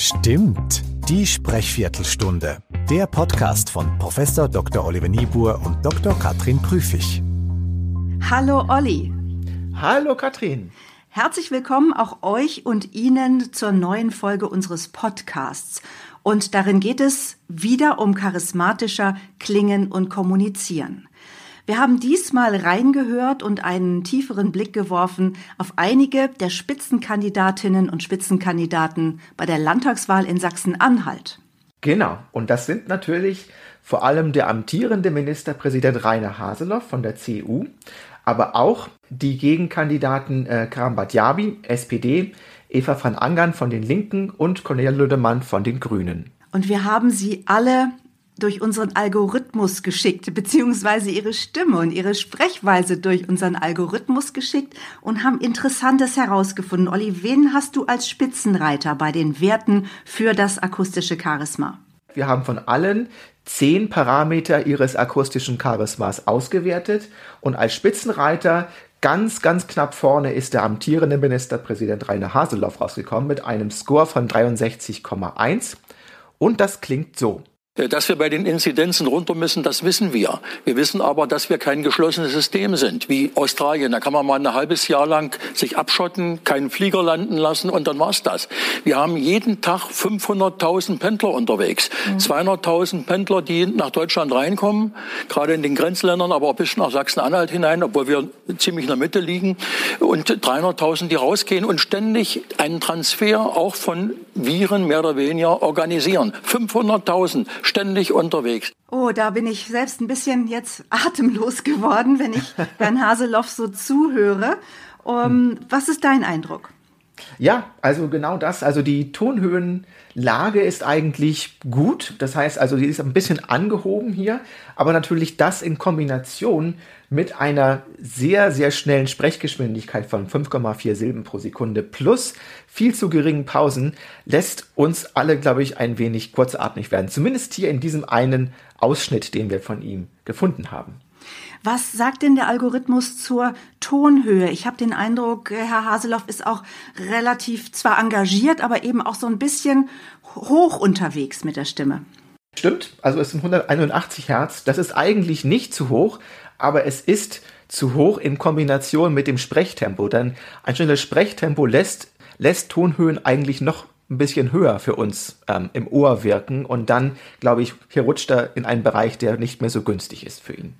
Stimmt, die Sprechviertelstunde. Der Podcast von Prof. Dr. Oliver Niebuhr und Dr. Katrin Prüfig. Hallo Olli. Hallo Katrin. Herzlich willkommen auch euch und Ihnen zur neuen Folge unseres Podcasts. Und darin geht es wieder um charismatischer Klingen und Kommunizieren. Wir haben diesmal reingehört und einen tieferen Blick geworfen auf einige der Spitzenkandidatinnen und Spitzenkandidaten bei der Landtagswahl in Sachsen-Anhalt. Genau, und das sind natürlich vor allem der amtierende Ministerpräsident Rainer Haseloff von der CDU, aber auch die Gegenkandidaten äh, Karam Badjabi, SPD, Eva van Angern von den Linken und Cornelia Lüdemann von den Grünen. Und wir haben sie alle durch unseren Algorithmus geschickt, beziehungsweise ihre Stimme und ihre Sprechweise durch unseren Algorithmus geschickt und haben Interessantes herausgefunden. Olli, wen hast du als Spitzenreiter bei den Werten für das akustische Charisma? Wir haben von allen zehn Parameter ihres akustischen Charismas ausgewertet und als Spitzenreiter ganz, ganz knapp vorne ist der amtierende Ministerpräsident Rainer Haseloff rausgekommen mit einem Score von 63,1 und das klingt so. Äh, dass wir bei den Inzidenzen runter müssen, das wissen wir. Wir wissen aber, dass wir kein geschlossenes System sind, wie Australien. Da kann man mal ein halbes Jahr lang sich abschotten, keinen Flieger landen lassen und dann war's das. Wir haben jeden Tag 500.000 Pendler unterwegs. Mhm. 200.000 Pendler, die nach Deutschland reinkommen, gerade in den Grenzländern, aber auch bis nach Sachsen-Anhalt hinein, obwohl wir ziemlich in der Mitte liegen. Und 300.000, die rausgehen und ständig einen Transfer auch von Viren mehr oder weniger organisieren. 500.000 ständig unterwegs. Oh, da bin ich selbst ein bisschen jetzt atemlos geworden, wenn ich Herrn Haseloff so zuhöre. Um, hm. Was ist dein Eindruck? Ja, also genau das. Also die Tonhöhenlage ist eigentlich gut. Das heißt also, die ist ein bisschen angehoben hier. Aber natürlich das in Kombination mit einer sehr, sehr schnellen Sprechgeschwindigkeit von 5,4 Silben pro Sekunde plus viel zu geringen Pausen lässt uns alle, glaube ich, ein wenig kurzatmig werden. Zumindest hier in diesem einen Ausschnitt, den wir von ihm gefunden haben. Was sagt denn der Algorithmus zur Tonhöhe? Ich habe den Eindruck, Herr Haseloff ist auch relativ zwar engagiert, aber eben auch so ein bisschen hoch unterwegs mit der Stimme. Stimmt, also es sind 181 Hertz. Das ist eigentlich nicht zu hoch, aber es ist zu hoch in Kombination mit dem Sprechtempo. Denn ein schnelles Sprechtempo lässt, lässt Tonhöhen eigentlich noch ein bisschen höher für uns ähm, im Ohr wirken. Und dann, glaube ich, hier rutscht er in einen Bereich, der nicht mehr so günstig ist für ihn.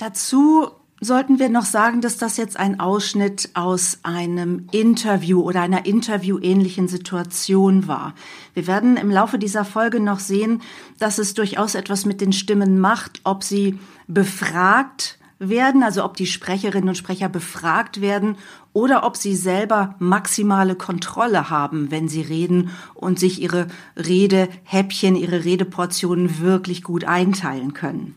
Dazu sollten wir noch sagen, dass das jetzt ein Ausschnitt aus einem Interview oder einer interviewähnlichen Situation war. Wir werden im Laufe dieser Folge noch sehen, dass es durchaus etwas mit den Stimmen macht, ob sie befragt werden, also ob die Sprecherinnen und Sprecher befragt werden oder ob sie selber maximale Kontrolle haben, wenn sie reden und sich ihre Redehäppchen, ihre Redeportionen wirklich gut einteilen können.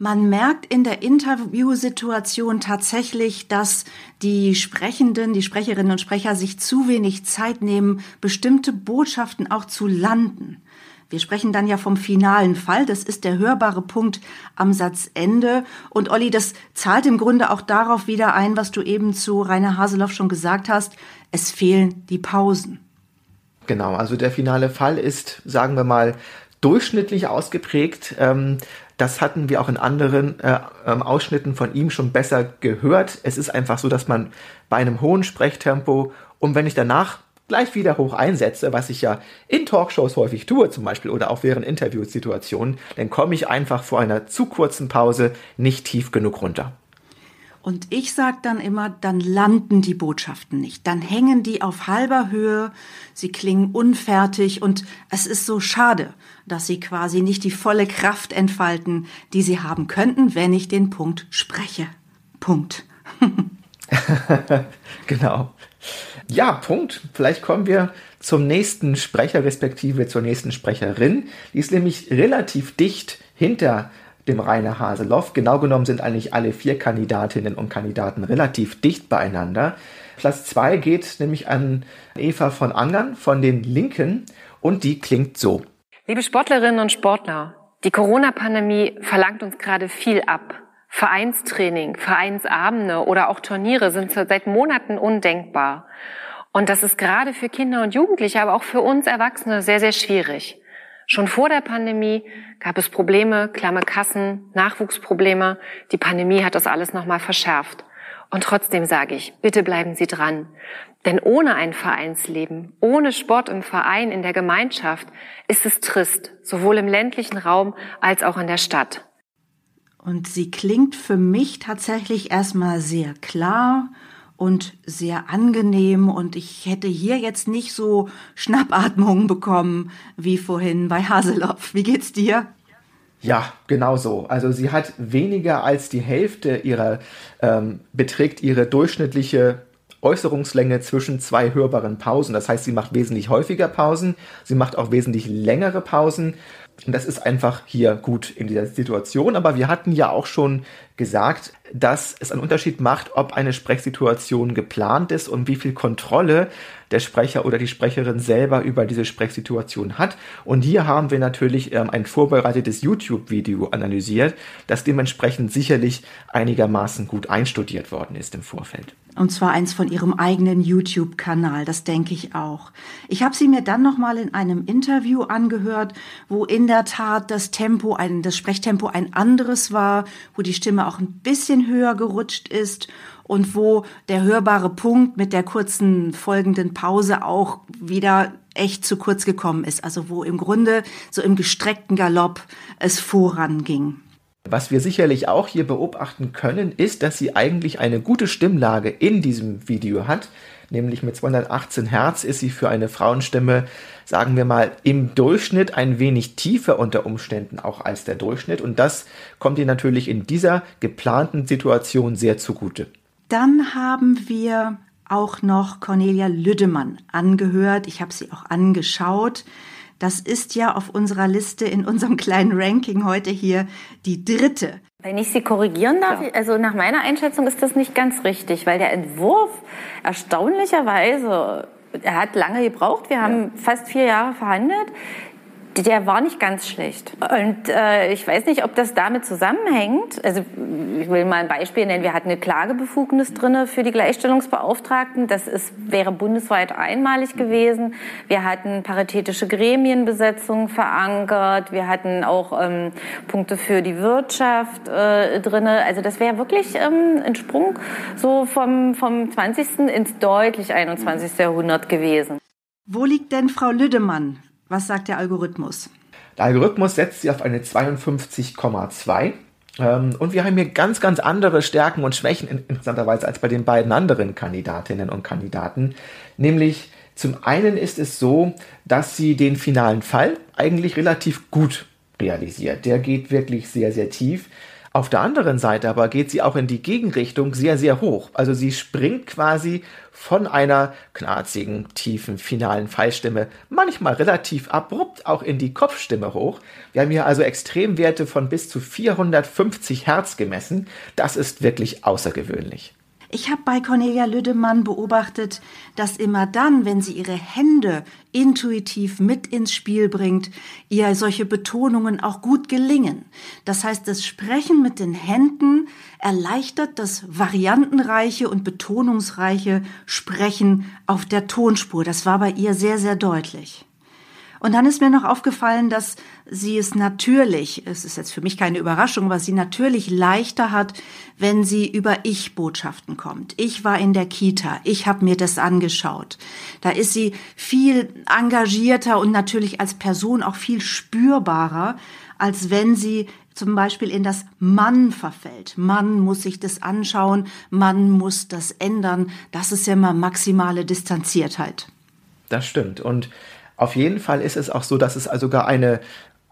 Man merkt in der Interviewsituation tatsächlich, dass die Sprechenden, die Sprecherinnen und Sprecher sich zu wenig Zeit nehmen, bestimmte Botschaften auch zu landen. Wir sprechen dann ja vom finalen Fall. Das ist der hörbare Punkt am Satzende. Und Olli, das zahlt im Grunde auch darauf wieder ein, was du eben zu Rainer Haseloff schon gesagt hast. Es fehlen die Pausen. Genau, also der finale Fall ist, sagen wir mal, durchschnittlich ausgeprägt. Ähm, das hatten wir auch in anderen äh, ähm, Ausschnitten von ihm schon besser gehört. Es ist einfach so, dass man bei einem hohen Sprechtempo und wenn ich danach gleich wieder hoch einsetze, was ich ja in Talkshows häufig tue zum Beispiel oder auch während Interviewsituationen, dann komme ich einfach vor einer zu kurzen Pause nicht tief genug runter. Und ich sage dann immer, dann landen die Botschaften nicht. Dann hängen die auf halber Höhe, sie klingen unfertig und es ist so schade, dass sie quasi nicht die volle Kraft entfalten, die sie haben könnten, wenn ich den Punkt spreche. Punkt. genau. Ja, Punkt. Vielleicht kommen wir zum nächsten Sprecher, respektive zur nächsten Sprecherin. Die ist nämlich relativ dicht hinter dem Rainer Haseloff. Genau genommen sind eigentlich alle vier Kandidatinnen und Kandidaten relativ dicht beieinander. Platz zwei geht nämlich an Eva von Angern von den Linken und die klingt so. Liebe Sportlerinnen und Sportler, die Corona-Pandemie verlangt uns gerade viel ab. Vereinstraining, Vereinsabende oder auch Turniere sind seit Monaten undenkbar. Und das ist gerade für Kinder und Jugendliche, aber auch für uns Erwachsene sehr, sehr schwierig. Schon vor der Pandemie gab es Probleme, klamme Kassen, Nachwuchsprobleme. Die Pandemie hat das alles nochmal verschärft. Und trotzdem sage ich, bitte bleiben Sie dran. Denn ohne ein Vereinsleben, ohne Sport im Verein, in der Gemeinschaft, ist es trist, sowohl im ländlichen Raum als auch in der Stadt. Und sie klingt für mich tatsächlich erstmal sehr klar und sehr angenehm und ich hätte hier jetzt nicht so Schnappatmungen bekommen wie vorhin bei Haseloff. Wie geht's dir? Ja, genau so. Also sie hat weniger als die Hälfte ihrer, ähm, beträgt ihre durchschnittliche Äußerungslänge zwischen zwei hörbaren Pausen. Das heißt, sie macht wesentlich häufiger Pausen, sie macht auch wesentlich längere Pausen. Und das ist einfach hier gut in dieser Situation. Aber wir hatten ja auch schon gesagt, dass es einen Unterschied macht, ob eine Sprechsituation geplant ist und wie viel Kontrolle der Sprecher oder die Sprecherin selber über diese Sprechsituation hat. Und hier haben wir natürlich ähm, ein vorbereitetes YouTube-Video analysiert, das dementsprechend sicherlich einigermaßen gut einstudiert worden ist im Vorfeld. Und zwar eins von ihrem eigenen YouTube-Kanal, das denke ich auch. Ich habe sie mir dann nochmal in einem Interview angehört, wo in der Tat das Tempo, ein, das Sprechtempo ein anderes war, wo die Stimme auch ein bisschen höher gerutscht ist und wo der hörbare Punkt mit der kurzen folgenden Pause auch wieder echt zu kurz gekommen ist. Also wo im Grunde so im gestreckten Galopp es voranging. Was wir sicherlich auch hier beobachten können, ist, dass sie eigentlich eine gute Stimmlage in diesem Video hat. Nämlich mit 218 Hertz ist sie für eine Frauenstimme, sagen wir mal, im Durchschnitt ein wenig tiefer unter Umständen auch als der Durchschnitt. Und das kommt ihr natürlich in dieser geplanten Situation sehr zugute. Dann haben wir auch noch Cornelia Lüdemann angehört. Ich habe sie auch angeschaut. Das ist ja auf unserer Liste in unserem kleinen Ranking heute hier die dritte. Wenn ich Sie korrigieren darf, ja. also nach meiner Einschätzung ist das nicht ganz richtig, weil der Entwurf erstaunlicherweise, er hat lange gebraucht, wir haben ja. fast vier Jahre verhandelt, der war nicht ganz schlecht. Und äh, ich weiß nicht, ob das damit zusammenhängt. Also ich will mal ein Beispiel nennen. Wir hatten eine Klagebefugnis drin für die Gleichstellungsbeauftragten. Das ist, wäre bundesweit einmalig gewesen. Wir hatten paritätische Gremienbesetzung verankert. Wir hatten auch ähm, Punkte für die Wirtschaft äh, drin. Also das wäre wirklich ähm, ein Sprung so vom, vom 20. ins deutlich 21. Jahrhundert gewesen. Wo liegt denn Frau Lüdemann? Was sagt der Algorithmus? Der Algorithmus setzt sie auf eine 52,2. Ähm, und wir haben hier ganz, ganz andere Stärken und Schwächen interessanterweise als bei den beiden anderen Kandidatinnen und Kandidaten. Nämlich zum einen ist es so, dass sie den finalen Fall eigentlich relativ gut realisiert. Der geht wirklich sehr, sehr tief. Auf der anderen Seite aber geht sie auch in die Gegenrichtung sehr, sehr hoch. Also sie springt quasi von einer knarzigen, tiefen, finalen Fallstimme, manchmal relativ abrupt auch in die Kopfstimme hoch. Wir haben hier also Extremwerte von bis zu 450 Hertz gemessen. Das ist wirklich außergewöhnlich. Ich habe bei Cornelia Lüdemann beobachtet, dass immer dann, wenn sie ihre Hände intuitiv mit ins Spiel bringt, ihr solche Betonungen auch gut gelingen. Das heißt, das Sprechen mit den Händen erleichtert das variantenreiche und betonungsreiche Sprechen auf der Tonspur. Das war bei ihr sehr, sehr deutlich. Und dann ist mir noch aufgefallen, dass sie es natürlich, es ist jetzt für mich keine Überraschung, aber sie natürlich leichter hat, wenn sie über Ich-Botschaften kommt. Ich war in der Kita, ich habe mir das angeschaut. Da ist sie viel engagierter und natürlich als Person auch viel spürbarer, als wenn sie zum Beispiel in das Mann verfällt. Mann muss sich das anschauen, Mann muss das ändern. Das ist ja immer maximale Distanziertheit. Das stimmt. Und auf jeden Fall ist es auch so, dass es also sogar eine,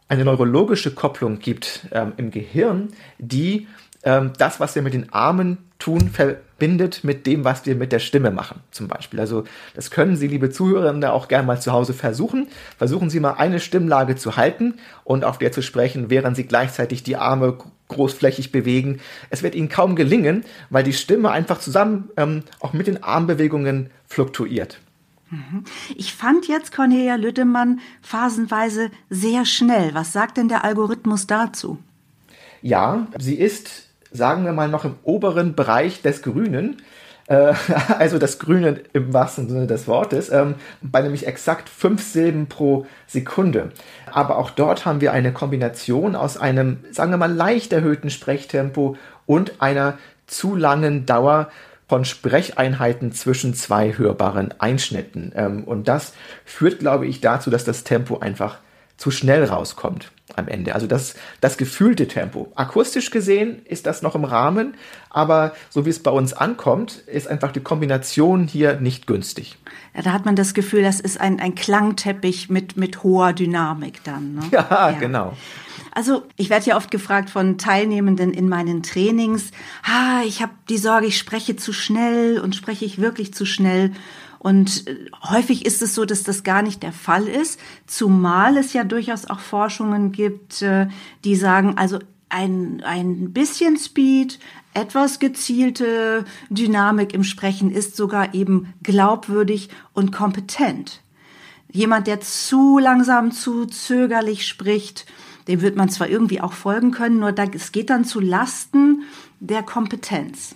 eine neurologische Kopplung gibt ähm, im Gehirn, die ähm, das, was wir mit den Armen tun, verbindet mit dem, was wir mit der Stimme machen, zum Beispiel. Also das können Sie, liebe Zuhörerinnen, auch gerne mal zu Hause versuchen. Versuchen Sie mal eine Stimmlage zu halten und auf der zu sprechen, während Sie gleichzeitig die Arme großflächig bewegen. Es wird Ihnen kaum gelingen, weil die Stimme einfach zusammen ähm, auch mit den Armbewegungen fluktuiert. Mhm. Ich fand jetzt Cornelia Lüttemann phasenweise sehr schnell. Was sagt denn der Algorithmus dazu? Ja, sie ist, sagen wir mal, noch im oberen Bereich des Grünen. Äh, also das Grüne im wahrsten Sinne des Wortes, ähm, bei nämlich exakt fünf Silben pro Sekunde. Aber auch dort haben wir eine Kombination aus einem, sagen wir mal, leicht erhöhten Sprechtempo und einer zu langen Dauer von Sprecheinheiten zwischen zwei hörbaren Einschnitten. Ähm, und das führt, glaube ich, dazu, dass das Tempo einfach zu schnell rauskommt am Ende. Also das, das gefühlte Tempo. Akustisch gesehen ist das noch im Rahmen, aber so wie es bei uns ankommt, ist einfach die Kombination hier nicht günstig. Ja, da hat man das Gefühl, das ist ein, ein Klangteppich mit, mit hoher Dynamik dann. Ne? Ja, ja, genau. Also ich werde ja oft gefragt von Teilnehmenden in meinen Trainings, ah, ich habe die Sorge, ich spreche zu schnell und spreche ich wirklich zu schnell. Und äh, häufig ist es so, dass das gar nicht der Fall ist, zumal es ja durchaus auch Forschungen gibt, äh, die sagen, also ein, ein bisschen Speed, etwas gezielte Dynamik im Sprechen ist sogar eben glaubwürdig und kompetent. Jemand, der zu langsam, zu zögerlich spricht, dem wird man zwar irgendwie auch folgen können, nur es geht dann zu Lasten der Kompetenz.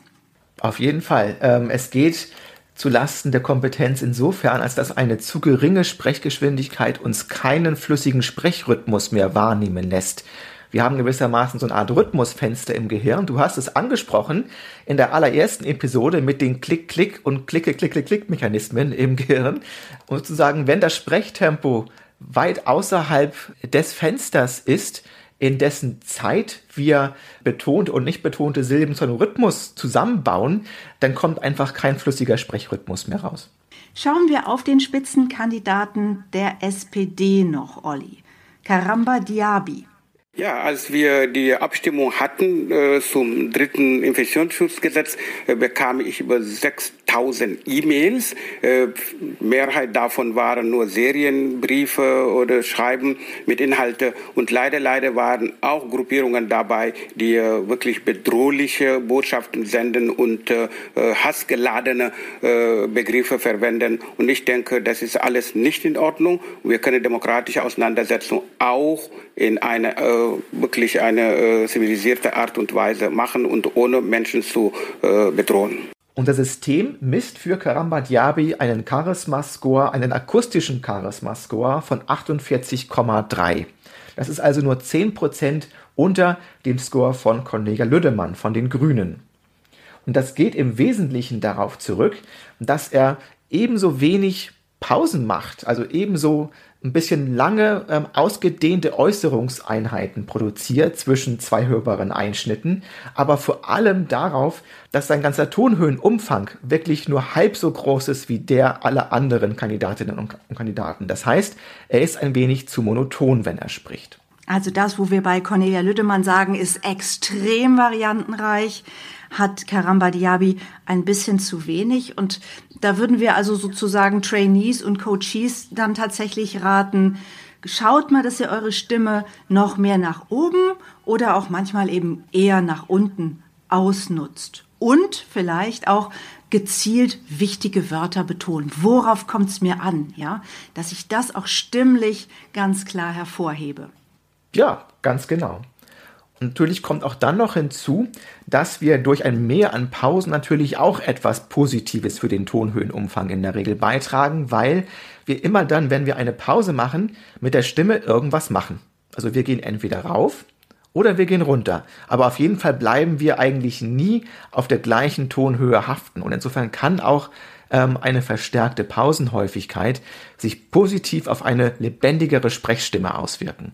Auf jeden Fall. Ähm, es geht zu Lasten der Kompetenz insofern, als dass eine zu geringe Sprechgeschwindigkeit uns keinen flüssigen Sprechrhythmus mehr wahrnehmen lässt. Wir haben gewissermaßen so eine Art Rhythmusfenster im Gehirn. Du hast es angesprochen in der allerersten Episode mit den Klick-Klick und Klicke-Klick-Klick-Mechanismen im Gehirn. Und sozusagen, wenn das Sprechtempo weit außerhalb des Fensters ist, in dessen Zeit wir betonte und nicht betonte Silben zu einem Rhythmus zusammenbauen, dann kommt einfach kein flüssiger Sprechrhythmus mehr raus. Schauen wir auf den Spitzenkandidaten der SPD noch, Olli. Karamba Diaby. Ja, als wir die Abstimmung hatten äh, zum dritten Infektionsschutzgesetz, äh, bekam ich über 6000 E-Mails. Äh, Mehrheit davon waren nur Serienbriefe oder Schreiben mit Inhalte. Und leider, leider waren auch Gruppierungen dabei, die äh, wirklich bedrohliche Botschaften senden und äh, äh, hassgeladene Begriffe verwenden. Und ich denke, das ist alles nicht in Ordnung. Wir können demokratische Auseinandersetzung auch in einer wirklich eine äh, zivilisierte Art und Weise machen und ohne Menschen zu äh, bedrohen. Unser System misst für Karamba Diaby einen Charisma-Score, einen akustischen Charisma-Score von 48,3. Das ist also nur 10% unter dem Score von Cornelia Lüdemann von den Grünen. Und das geht im Wesentlichen darauf zurück, dass er ebenso wenig Pausen macht, also ebenso ein bisschen lange ähm, ausgedehnte Äußerungseinheiten produziert zwischen zwei hörbaren Einschnitten, aber vor allem darauf, dass sein ganzer Tonhöhenumfang wirklich nur halb so groß ist wie der aller anderen Kandidatinnen und Kandidaten. Das heißt, er ist ein wenig zu monoton, wenn er spricht. Also das, wo wir bei Cornelia Lüdemann sagen, ist extrem variantenreich hat Karamba Diaby ein bisschen zu wenig. Und da würden wir also sozusagen Trainees und Coaches dann tatsächlich raten, schaut mal, dass ihr eure Stimme noch mehr nach oben oder auch manchmal eben eher nach unten ausnutzt. Und vielleicht auch gezielt wichtige Wörter betonen. Worauf kommt es mir an? Ja, dass ich das auch stimmlich ganz klar hervorhebe. Ja, ganz genau. Natürlich kommt auch dann noch hinzu, dass wir durch ein Mehr an Pausen natürlich auch etwas Positives für den Tonhöhenumfang in der Regel beitragen, weil wir immer dann, wenn wir eine Pause machen, mit der Stimme irgendwas machen. Also wir gehen entweder rauf oder wir gehen runter. Aber auf jeden Fall bleiben wir eigentlich nie auf der gleichen Tonhöhe haften. Und insofern kann auch ähm, eine verstärkte Pausenhäufigkeit sich positiv auf eine lebendigere Sprechstimme auswirken.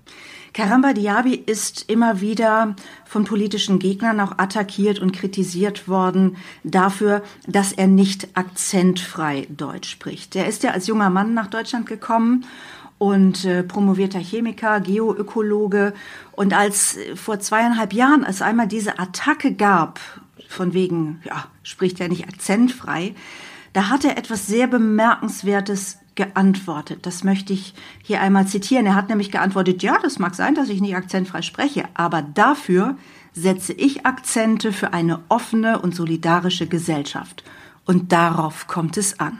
Karamba Diaby ist immer wieder von politischen Gegnern auch attackiert und kritisiert worden dafür, dass er nicht akzentfrei Deutsch spricht. Er ist ja als junger Mann nach Deutschland gekommen und äh, promovierter Chemiker, Geoökologe. Und als äh, vor zweieinhalb Jahren, als einmal diese Attacke gab, von wegen, ja, spricht er nicht akzentfrei, da hat er etwas sehr Bemerkenswertes geantwortet. Das möchte ich hier einmal zitieren. Er hat nämlich geantwortet, ja, das mag sein, dass ich nicht akzentfrei spreche, aber dafür setze ich Akzente für eine offene und solidarische Gesellschaft. Und darauf kommt es an.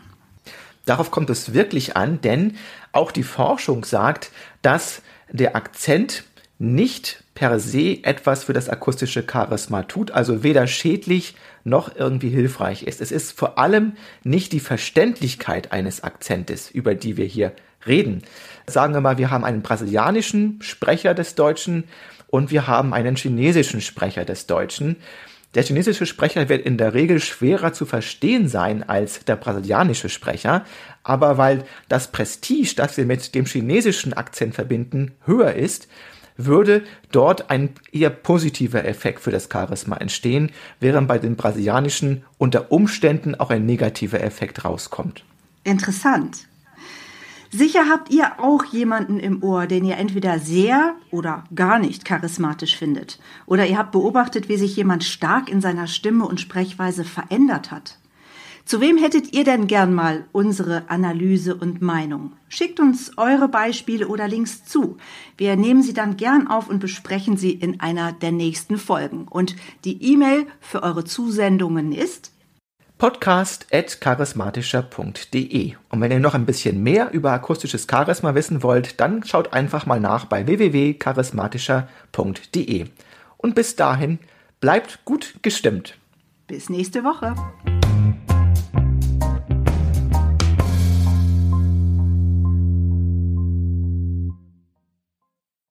Darauf kommt es wirklich an, denn auch die Forschung sagt, dass der Akzent nicht per se etwas für das akustische Charisma tut, also weder schädlich noch irgendwie hilfreich ist. Es ist vor allem nicht die Verständlichkeit eines Akzentes, über die wir hier reden. Sagen wir mal, wir haben einen brasilianischen Sprecher des Deutschen und wir haben einen chinesischen Sprecher des Deutschen. Der chinesische Sprecher wird in der Regel schwerer zu verstehen sein als der brasilianische Sprecher, aber weil das Prestige, das wir mit dem chinesischen Akzent verbinden, höher ist, würde dort ein eher positiver Effekt für das Charisma entstehen, während bei den brasilianischen unter Umständen auch ein negativer Effekt rauskommt. Interessant. Sicher habt ihr auch jemanden im Ohr, den ihr entweder sehr oder gar nicht charismatisch findet. Oder ihr habt beobachtet, wie sich jemand stark in seiner Stimme und Sprechweise verändert hat. Zu wem hättet ihr denn gern mal unsere Analyse und Meinung? Schickt uns eure Beispiele oder Links zu. Wir nehmen sie dann gern auf und besprechen sie in einer der nächsten Folgen. Und die E-Mail für eure Zusendungen ist podcast.charismatischer.de. Und wenn ihr noch ein bisschen mehr über akustisches Charisma wissen wollt, dann schaut einfach mal nach bei www.charismatischer.de. Und bis dahin, bleibt gut gestimmt. Bis nächste Woche.